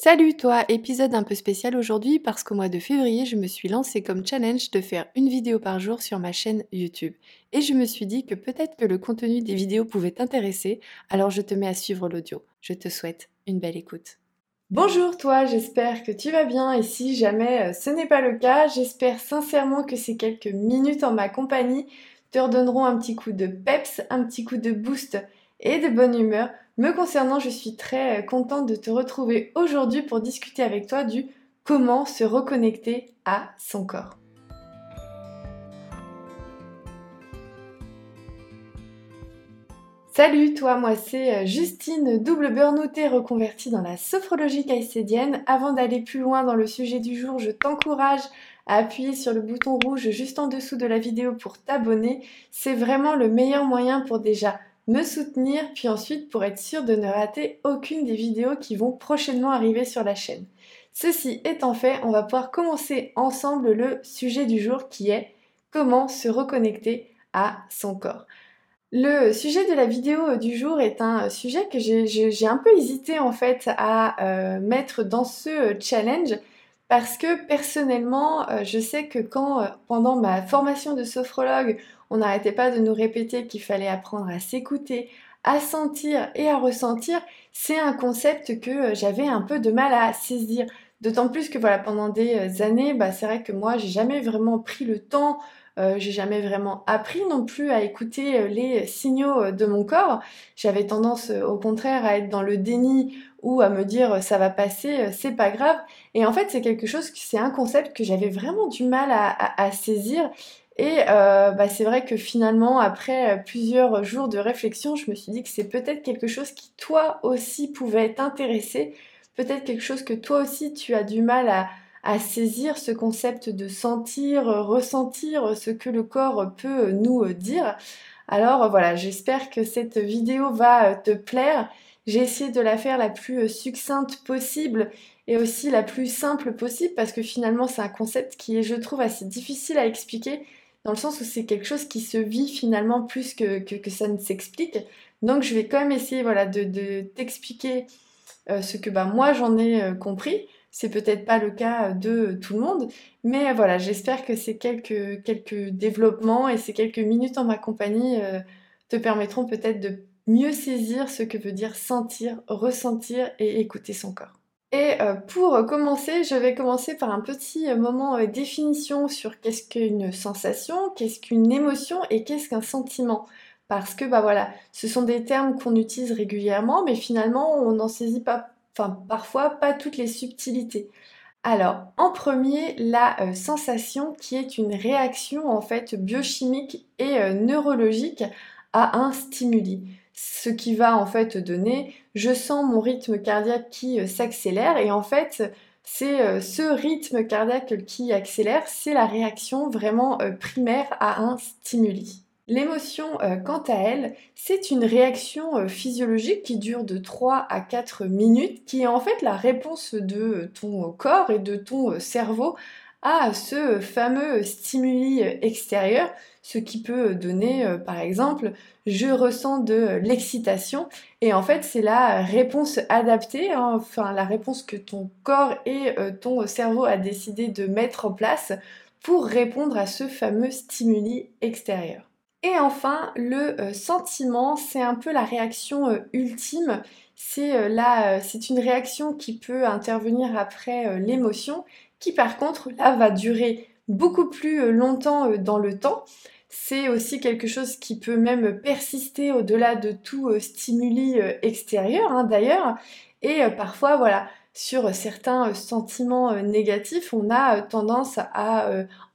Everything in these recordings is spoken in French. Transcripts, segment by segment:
Salut toi, épisode un peu spécial aujourd'hui parce qu'au mois de février, je me suis lancée comme challenge de faire une vidéo par jour sur ma chaîne YouTube. Et je me suis dit que peut-être que le contenu des vidéos pouvait t'intéresser, alors je te mets à suivre l'audio. Je te souhaite une belle écoute. Bonjour toi, j'espère que tu vas bien et si jamais euh, ce n'est pas le cas, j'espère sincèrement que ces quelques minutes en ma compagnie te redonneront un petit coup de peps, un petit coup de boost et de bonne humeur me concernant, je suis très euh, contente de te retrouver aujourd'hui pour discuter avec toi du comment se reconnecter à son corps. Salut toi, moi c'est euh, Justine, double burnoutée reconvertie dans la sophrologie caïcédienne. Avant d'aller plus loin dans le sujet du jour, je t'encourage à appuyer sur le bouton rouge juste en dessous de la vidéo pour t'abonner. C'est vraiment le meilleur moyen pour déjà me soutenir, puis ensuite pour être sûr de ne rater aucune des vidéos qui vont prochainement arriver sur la chaîne. Ceci étant fait, on va pouvoir commencer ensemble le sujet du jour qui est comment se reconnecter à son corps. Le sujet de la vidéo du jour est un sujet que j'ai un peu hésité en fait à euh, mettre dans ce challenge parce que personnellement, euh, je sais que quand euh, pendant ma formation de sophrologue, on n'arrêtait pas de nous répéter qu'il fallait apprendre à s'écouter, à sentir et à ressentir, c'est un concept que euh, j'avais un peu de mal à saisir. D'autant plus que voilà, pendant des années, bah, c'est vrai que moi, j'ai jamais vraiment pris le temps, euh, j'ai jamais vraiment appris non plus à écouter les signaux de mon corps. J'avais tendance au contraire à être dans le déni ou à me dire ça va passer, c'est pas grave. Et en fait, c'est quelque chose, c'est un concept que j'avais vraiment du mal à saisir et euh, bah, c'est vrai que finalement, après euh, plusieurs jours de réflexion, je me suis dit que c'est peut-être quelque chose qui toi aussi pouvait t'intéresser, peut-être quelque chose que toi aussi tu as du mal à, saisir, ce concept de sentir, ressentir ce que le corps peut nous dire. Alors voilà, j'espère que cette vidéo va te plaire. J'ai essayé de la faire la plus succincte possible et aussi la plus simple possible parce que finalement c'est un concept qui est je trouve assez difficile à expliquer dans le sens où c'est quelque chose qui se vit finalement plus que, que, ça ne s'explique. Donc je vais quand même essayer voilà, de, t'expliquer euh, ce que bah, moi j'en ai euh, compris. C'est peut-être pas le cas de tout le monde, mais voilà, j'espère que ces quelques, développements et ces quelques minutes en ma compagnie euh, te permettront peut-être de mieux saisir ce que veut dire sentir, ressentir et écouter son corps. Et euh, pour commencer, je vais commencer par un petit moment euh, définition sur qu'est-ce qu'une sensation, qu'est-ce qu'une émotion et qu'est-ce qu'un sentiment. Parce que bah voilà, ce sont des termes qu'on utilise régulièrement, mais finalement on n'en saisit pas, parfois pas toutes les subtilités. Alors, en premier, la sensation qui est une réaction en fait biochimique et neurologique à un stimuli ce qui va en fait donner je sens mon rythme cardiaque qui euh, s'accélère et en fait c'est euh, ce rythme cardiaque qui accélère, c'est la réaction vraiment euh, primaire à un stimuli. L'émotion, quant à elle, c'est une réaction physiologique qui dure de 3 à 4 minutes, qui est en fait la réponse de ton corps et de ton cerveau à ce fameux stimuli extérieur, ce qui peut donner euh, par exemple je ressens de l'excitation et en fait c'est la réponse adaptée, hein, enfin la réponse que ton corps et euh, ton cerveau a décidé de mettre en place pour répondre à ce fameux stimuli extérieur. Et enfin, le euh, sentiment, c'est un peu la réaction ultime. C'est là, c'est une réaction qui peut intervenir après l'émotion qui par contre là va durer beaucoup plus euh, longtemps euh, dans le temps. C'est aussi quelque chose qui peut même persister au-delà de tout euh, stimuli extérieur hein, d'ailleurs. Et parfois, voilà, sur certains sentiments négatifs, on a tendance à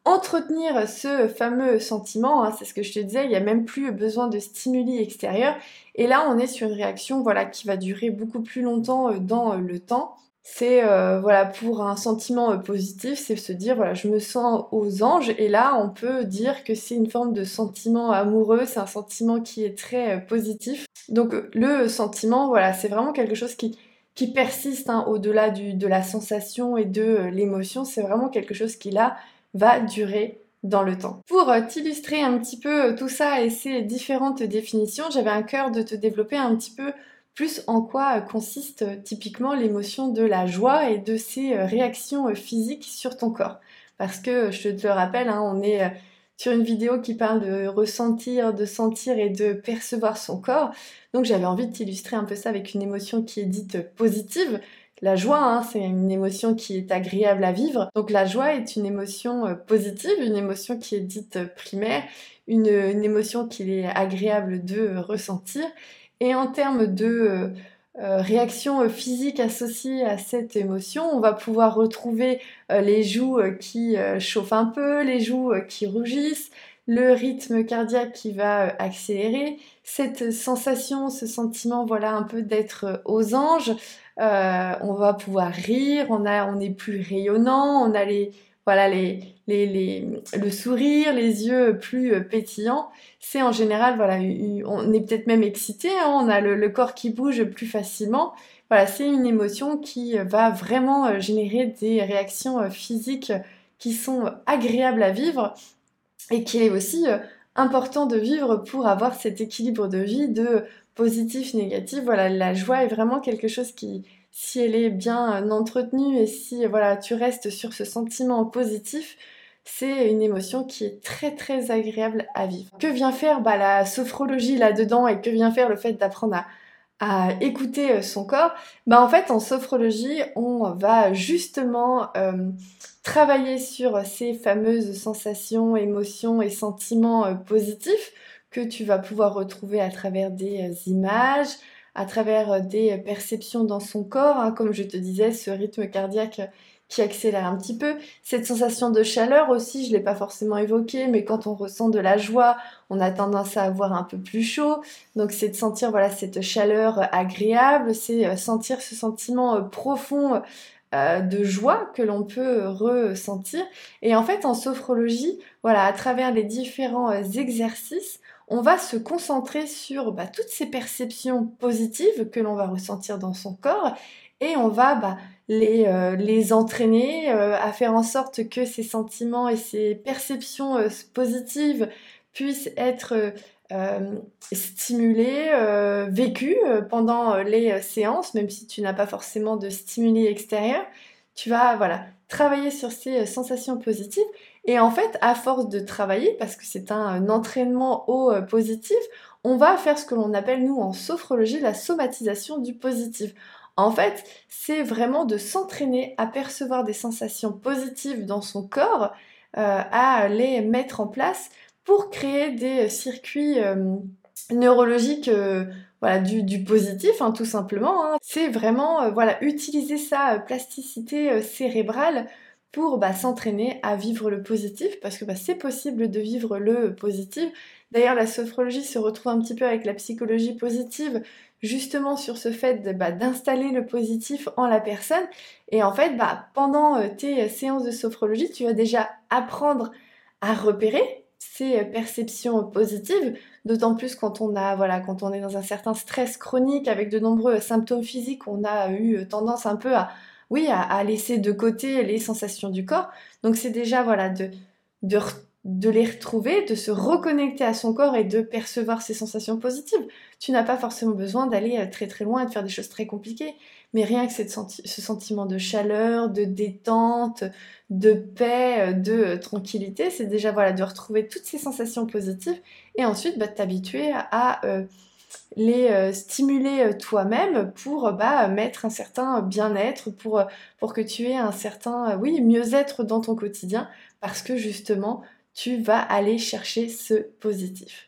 entretenir ce fameux sentiment. Hein, c'est ce que je te disais, il n'y a même plus besoin de stimuli extérieurs. Et là, on est sur une réaction voilà, qui va durer beaucoup plus longtemps dans le temps c'est euh, voilà pour un sentiment euh, positif, c'est se dire voilà je me sens aux anges et là on peut dire que c'est une forme de sentiment amoureux, c'est un sentiment qui est très euh, positif. Donc le sentiment voilà c'est vraiment quelque chose qui qui persiste hein, au-delà de la sensation et de l'émotion, c'est vraiment quelque chose qui là va durer dans le temps. Pour t'illustrer un petit peu tout ça et ces différentes définitions, j'avais un cœur de te développer un petit peu plus en quoi consiste typiquement l'émotion de la joie et de ses réactions physiques sur ton corps. Parce que je te le rappelle, hein, on est sur une vidéo qui parle de ressentir, de sentir et de percevoir son corps. Donc j'avais envie de t'illustrer un peu ça avec une émotion qui est dite positive. La joie, hein, c'est une émotion qui est agréable à vivre. Donc la joie est une émotion euh, positive, une émotion qui est dite primaire, une, émotion qu'il est agréable de ressentir. Et en termes de euh, euh, réaction physique associée à cette émotion, on va pouvoir retrouver les joues qui chauffent un peu, les joues qui rougissent, le rythme cardiaque qui va accélérer, cette sensation, ce sentiment, voilà, un peu d'être aux anges, euh, on va pouvoir rire, on, a, on est plus rayonnant, on a les, voilà, les, le sourire, les yeux plus euh, pétillants. C'est en général, voilà, on est peut-être même excité, hein, on a le, corps qui bouge plus facilement. Voilà, c'est une émotion qui va vraiment euh, générer des réactions physiques qui sont agréables à vivre et qui est aussi important de vivre pour avoir cet équilibre de vie de positif, négatif. Voilà, la joie est vraiment quelque chose qui, si elle est bien entretenue et si voilà, tu restes sur ce sentiment positif, c'est une émotion qui est très très agréable à vivre. Que vient faire bah, la sophrologie là-dedans et que vient faire le fait d'apprendre à, écouter son corps? Bah, En fait, en sophrologie, on va justement euh, travailler sur ces fameuses sensations, émotions et sentiments euh, positifs que tu vas pouvoir retrouver à travers des euh, images, à travers euh, des perceptions dans son corps, hein, comme je te disais, ce rythme cardiaque qui accélère un petit peu. Cette sensation de chaleur aussi, je ne l'ai pas forcément évoqué, mais quand on ressent de la joie, on a tendance à avoir un peu plus chaud. Donc c'est de sentir voilà cette chaleur agréable, c'est sentir ce sentiment profond euh, de joie que l'on peut ressentir. Et en fait, en sophrologie, voilà, à travers les différents euh, exercices, on va se concentrer sur bah, toutes ces perceptions positives que l'on va ressentir dans son corps et on va bah, les, euh, les, entraîner à faire en sorte que ces sentiments et ces perceptions positives puissent être euh, stimulé, euh, vécu euh, pendant les séances, même si tu n'as pas forcément de stimuli extérieur. Tu vas voilà, travailler sur ces sensations positives. Et en fait, à force de travailler, parce que c'est un, entraînement au positif, on va faire ce que l'on appelle, nous, en sophrologie, la somatisation du positif. En fait, c'est vraiment de s'entraîner à percevoir des sensations positives dans son corps, à les mettre en place pour créer des circuits euh, neurologiques euh, voilà, du, positif, hein, tout simplement. Hein. C'est vraiment euh, voilà, utiliser sa plasticité cérébrale pour bah, s'entraîner à vivre le positif, parce que bah, c'est possible de vivre le positif. D'ailleurs, la sophrologie se retrouve un petit peu avec la psychologie positive, justement sur ce fait bah, d'installer le positif en la personne. Et en fait, pendant tes séances de sophrologie, tu vas déjà apprendre à repérer ces perceptions positives, d'autant plus quand on a voilà, quand on est dans un certain stress chronique avec de nombreux symptômes physiques, on a eu tendance un peu à oui, à, laisser de côté les sensations du corps. Donc c'est déjà voilà de, de, les retrouver, de se reconnecter à son corps et de percevoir ces sensations positives. Tu n'as pas forcément besoin d'aller euh, très très loin et de faire des choses très compliquées, mais rien que ce sentiment de chaleur, de détente, de paix, euh, de euh, tranquillité, c'est déjà voilà de retrouver toutes ces sensations positives et ensuite bah, t'habituer à, les stimuler toi-même pour bah, mettre un certain bien-être, pour, que tu aies un certain oui mieux-être dans ton quotidien, parce que justement tu vas aller chercher ce positif.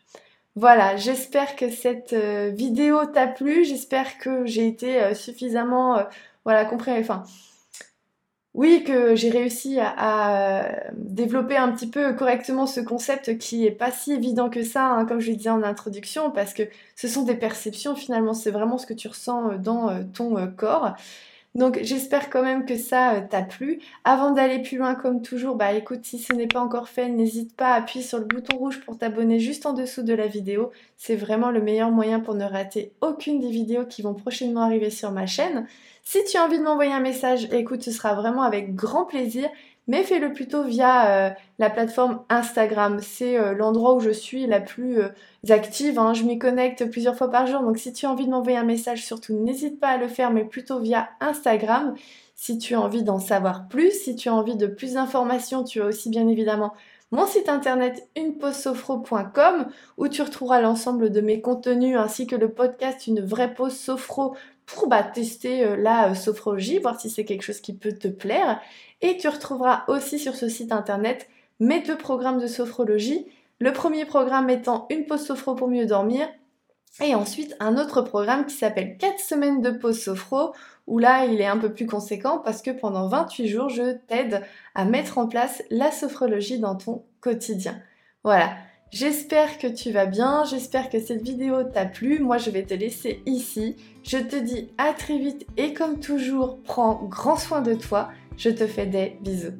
Voilà, j'espère que cette euh, vidéo t'a plu, j'espère que j'ai été euh, suffisamment, euh, voilà, compris, enfin, oui, que j'ai réussi à, développer un petit peu correctement ce concept qui est pas si évident que ça, hein, comme je le disais en introduction, parce que ce sont des perceptions finalement, c'est vraiment ce que tu ressens dans ton corps. Donc j'espère quand même que ça euh, t'a plu. Avant d'aller plus loin comme toujours, bah écoute, si ce n'est pas encore fait, n'hésite pas à appuyer sur le bouton rouge pour t'abonner juste en dessous de la vidéo. C'est vraiment le meilleur moyen pour ne rater aucune des vidéos qui vont prochainement arriver sur ma chaîne. Si tu as envie de m'envoyer un message, écoute, ce sera vraiment avec grand plaisir mais fais-le plutôt via euh, la plateforme Instagram. C'est euh, l'endroit où je suis la plus euh, active. Hein. Je m'y connecte plusieurs fois par jour. Donc si tu as envie de m'envoyer un message, surtout n'hésite pas à le faire, mais plutôt via Instagram. Si tu as envie d'en savoir plus, si tu as envie de plus d'informations, tu as aussi bien évidemment mon site internet uneposesophro.com où tu retrouveras l'ensemble de mes contenus ainsi que le podcast Une vraie pause sophro pour bah, tester la sophrologie, voir si c'est quelque chose qui peut te plaire. Et tu retrouveras aussi sur ce site internet mes deux programmes de sophrologie. Le premier programme étant une pause sophro pour mieux dormir. Et ensuite un autre programme qui s'appelle 4 semaines de pause sophro où là il est un peu plus conséquent parce que pendant 28 jours je t'aide à mettre en place la sophrologie dans ton quotidien. Voilà, j'espère que tu vas bien, j'espère que cette vidéo t'a plu. Moi je vais te laisser ici. Je te dis à très vite et comme toujours, prends grand soin de toi. Je te fais des bisous.